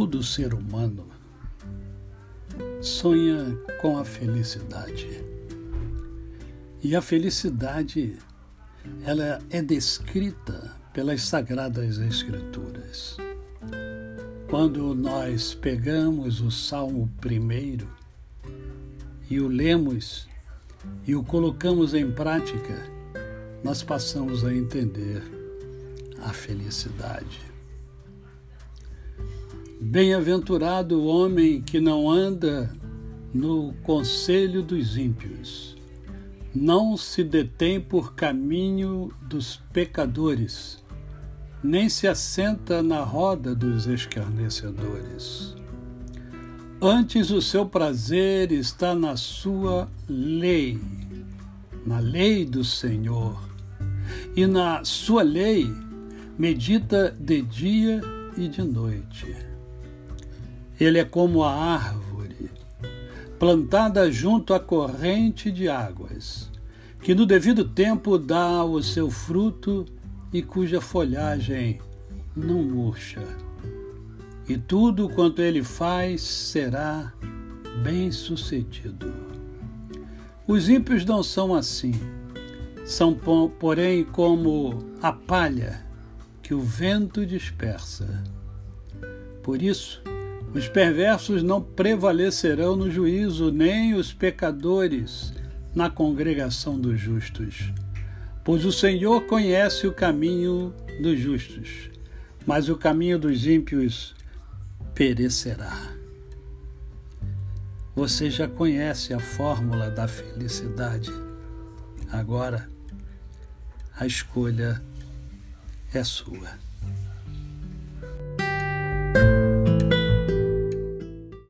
Todo ser humano sonha com a felicidade. E a felicidade ela é descrita pelas sagradas escrituras. Quando nós pegamos o Salmo primeiro e o lemos e o colocamos em prática, nós passamos a entender a felicidade. Bem-aventurado o homem que não anda no conselho dos ímpios, não se detém por caminho dos pecadores, nem se assenta na roda dos escarnecedores. Antes o seu prazer está na sua lei, na lei do Senhor, e na sua lei medita de dia e de noite. Ele é como a árvore plantada junto à corrente de águas, que no devido tempo dá o seu fruto e cuja folhagem não murcha. E tudo quanto ele faz será bem-sucedido. Os ímpios não são assim, são, porém, como a palha que o vento dispersa. Por isso, os perversos não prevalecerão no juízo, nem os pecadores na congregação dos justos. Pois o Senhor conhece o caminho dos justos, mas o caminho dos ímpios perecerá. Você já conhece a fórmula da felicidade. Agora, a escolha é sua.